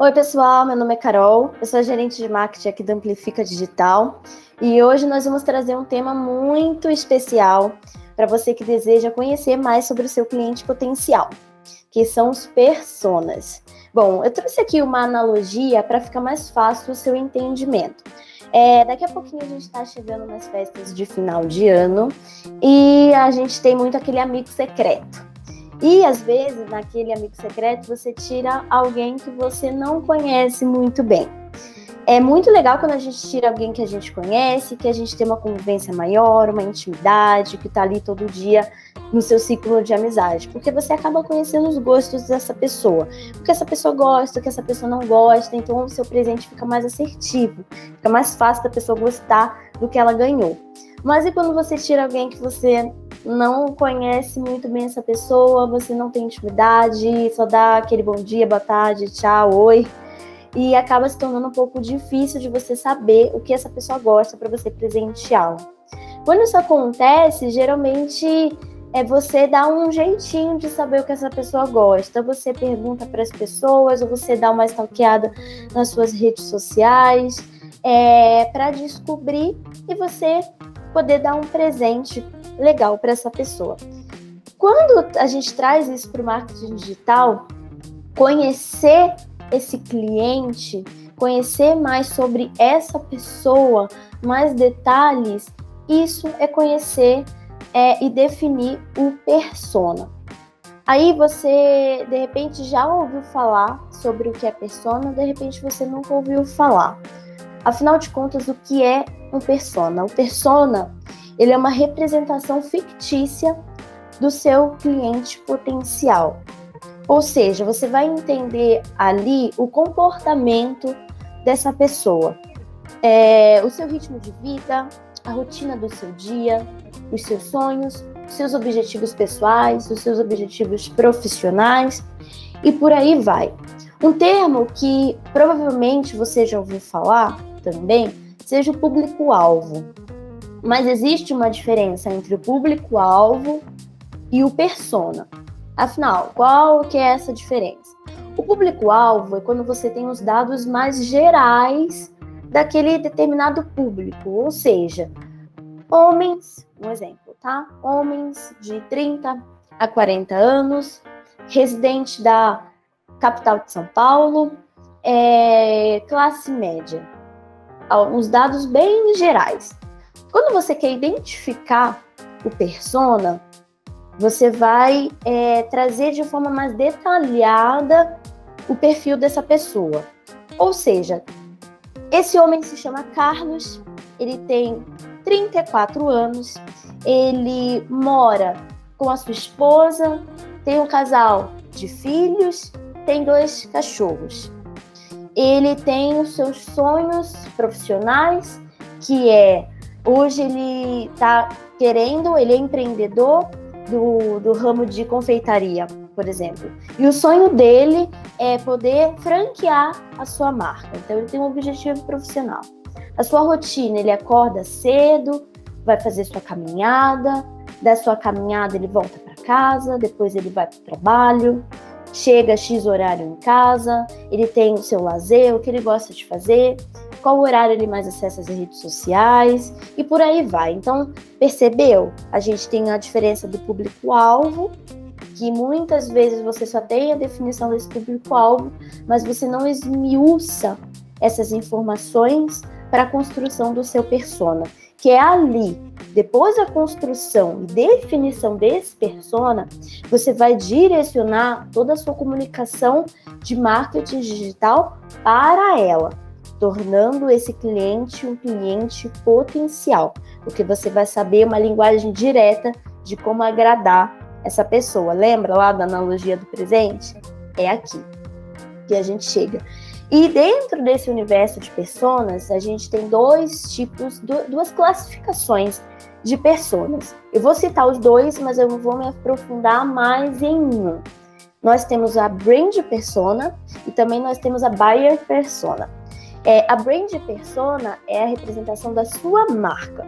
Oi, pessoal, meu nome é Carol, eu sou gerente de marketing aqui do Amplifica Digital e hoje nós vamos trazer um tema muito especial para você que deseja conhecer mais sobre o seu cliente potencial, que são os personas. Bom, eu trouxe aqui uma analogia para ficar mais fácil o seu entendimento. É, daqui a pouquinho a gente está chegando nas festas de final de ano e a gente tem muito aquele amigo secreto. E às vezes, naquele amigo secreto, você tira alguém que você não conhece muito bem. É muito legal quando a gente tira alguém que a gente conhece, que a gente tem uma convivência maior, uma intimidade, que tá ali todo dia no seu ciclo de amizade, porque você acaba conhecendo os gostos dessa pessoa, o que essa pessoa gosta, o que essa pessoa não gosta, então o seu presente fica mais assertivo, fica mais fácil da pessoa gostar do que ela ganhou. Mas e quando você tira alguém que você não conhece muito bem essa pessoa, você não tem intimidade, só dá aquele bom dia, boa tarde, tchau, oi, e acaba se tornando um pouco difícil de você saber o que essa pessoa gosta para você presenteá-la. Quando isso acontece, geralmente é você dar um jeitinho de saber o que essa pessoa gosta. Você pergunta para as pessoas, ou você dá uma stalkeada nas suas redes sociais, é, para descobrir e você poder dar um presente legal para essa pessoa. Quando a gente traz isso para o marketing digital, conhecer esse cliente, conhecer mais sobre essa pessoa, mais detalhes, isso é conhecer é, e definir o persona. Aí você, de repente, já ouviu falar sobre o que é persona, de repente você nunca ouviu falar. Afinal de contas, o que é um persona? O persona, ele é uma representação fictícia do seu cliente potencial. Ou seja, você vai entender ali o comportamento dessa pessoa, é, o seu ritmo de vida, a rotina do seu dia, os seus sonhos, os seus objetivos pessoais, os seus objetivos profissionais e por aí vai. Um termo que provavelmente você já ouviu falar também seja o público-alvo. Mas existe uma diferença entre o público-alvo e o persona. Afinal, qual que é essa diferença? O público-alvo é quando você tem os dados mais gerais daquele determinado público, ou seja, homens, um exemplo, tá? Homens de 30 a 40 anos, residente da capital de São Paulo, é, classe média. Uns dados bem gerais. Quando você quer identificar o persona, você vai é, trazer de forma mais detalhada o perfil dessa pessoa. Ou seja, esse homem se chama Carlos, ele tem 34 anos, ele mora com a sua esposa, tem um casal de filhos, tem dois cachorros. Ele tem os seus sonhos profissionais, que é hoje ele está querendo, ele é empreendedor do, do ramo de confeitaria, por exemplo. E o sonho dele é poder franquear a sua marca. Então ele tem um objetivo profissional. A sua rotina, ele acorda cedo, vai fazer sua caminhada, da sua caminhada ele volta para casa, depois ele vai para o trabalho, chega X horário em casa, ele tem o seu lazer, o que ele gosta de fazer, qual horário ele mais acessa as redes sociais e por aí vai. Então, percebeu? A gente tem a diferença do público-alvo, que muitas vezes você só tem a definição desse público-alvo, mas você não esmiuça essas informações para a construção do seu persona, que é ali, depois da construção e definição desse persona, você vai direcionar toda a sua comunicação de marketing digital para ela tornando esse cliente um cliente potencial, porque você vai saber uma linguagem direta de como agradar essa pessoa. Lembra lá da analogia do presente? É aqui que a gente chega. E dentro desse universo de personas, a gente tem dois tipos, duas classificações de personas. Eu vou citar os dois, mas eu vou me aprofundar mais em um. Nós temos a brand persona e também nós temos a buyer persona. É, a brand persona é a representação da sua marca.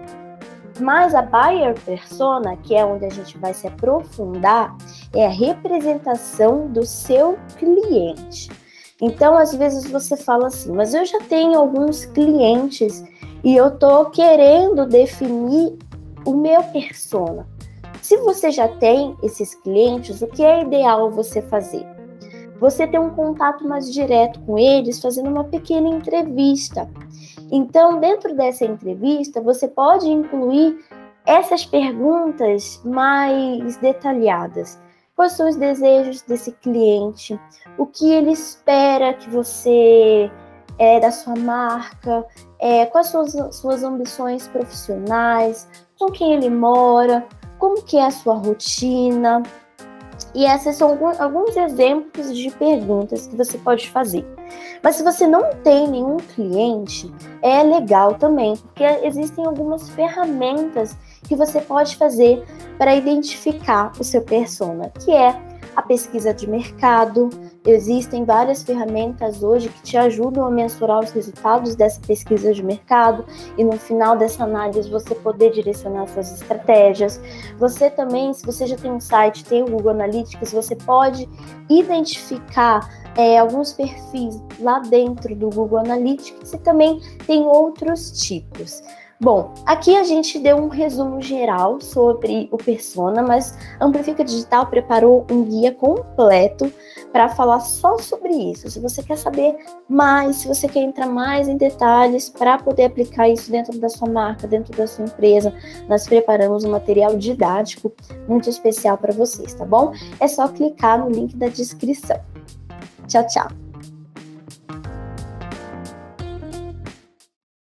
Mas a buyer persona, que é onde a gente vai se aprofundar, é a representação do seu cliente. Então, às vezes você fala assim, mas eu já tenho alguns clientes e eu tô querendo definir o meu persona. Se você já tem esses clientes, o que é ideal você fazer? Você ter um contato mais direto com eles, fazendo uma pequena entrevista. Então, dentro dessa entrevista, você pode incluir essas perguntas mais detalhadas. Quais são os desejos desse cliente? O que ele espera que você é da sua marca? É, quais são as suas ambições profissionais? Com quem ele mora? Como que é a sua rotina? E esses são alguns exemplos de perguntas que você pode fazer. Mas se você não tem nenhum cliente, é legal também, porque existem algumas ferramentas que você pode fazer para identificar o seu persona, que é a pesquisa de mercado. Existem várias ferramentas hoje que te ajudam a mensurar os resultados dessa pesquisa de mercado e no final dessa análise você poder direcionar suas estratégias. Você também, se você já tem um site, tem o Google Analytics, você pode identificar é, alguns perfis lá dentro do Google Analytics e também tem outros tipos. Bom, aqui a gente deu um resumo geral sobre o Persona, mas Amplifica Digital preparou um guia completo para falar só sobre isso. Se você quer saber mais, se você quer entrar mais em detalhes para poder aplicar isso dentro da sua marca, dentro da sua empresa, nós preparamos um material didático muito especial para vocês, tá bom? É só clicar no link da descrição. Tchau, tchau.